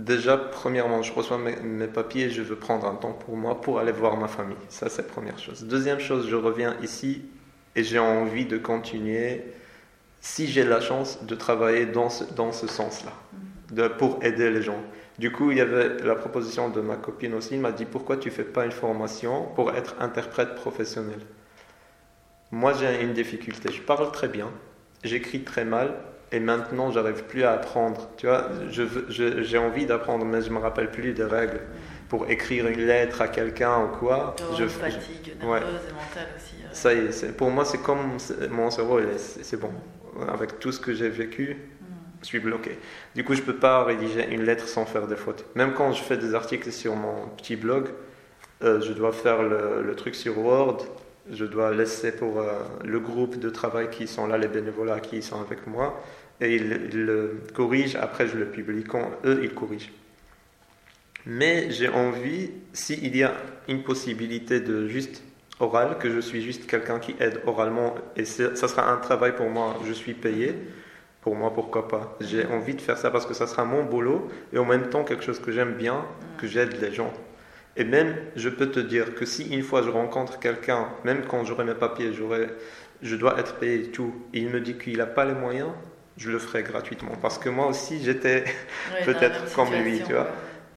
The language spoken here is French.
Déjà, premièrement, je reçois mes, papiers, je veux prendre un temps pour moi pour aller voir ma famille. Ça, c'est la première chose. Deuxième chose, je reviens ici et j'ai envie de continuer, si j'ai la chance, de travailler dans ce, dans ce sens-là, pour aider les gens. Du coup, il y avait la proposition de ma copine aussi, elle m'a dit pourquoi tu fais pas une formation pour être interprète professionnel? Moi, j'ai une difficulté. Je parle très bien, j'écris très mal, et maintenant j'arrive plus à apprendre. Tu vois, j'ai envie d'apprendre, mais je me rappelle plus des règles pour écrire une lettre à quelqu'un ou quoi. Je fatigue nerveuse et mentale aussi. Euh. Ça y est, pour moi c'est comme mon cerveau, c'est bon. Avec tout ce que j'ai vécu, hmm. je suis bloqué. Du coup, je peux pas rédiger une lettre sans faire des fautes. Même quand je fais des articles sur mon petit blog, euh, je dois faire le, le, truc sur Word. Je dois laisser pour euh, le groupe de travail qui sont là, les bénévolats qui sont avec moi et ils, le corrigent, après je le publie quand eux ils corrigent. Mais j'ai envie, s'il y a une possibilité de juste oral, que je suis juste quelqu'un qui aide oralement, et ça sera un travail pour moi, je suis payé, pour moi pourquoi pas? J'ai envie de faire ça parce que ça sera mon boulot, et en même temps quelque chose que j'aime bien, que j'aide les gens. Et même, je peux te dire que si une fois je rencontre quelqu'un, même quand j'aurai mes papiers, je dois être payé et tout, et il me dit qu'il n'a pas les moyens, je le ferai gratuitement. Parce que moi aussi, j'étais peut-être comme lui, tu vois.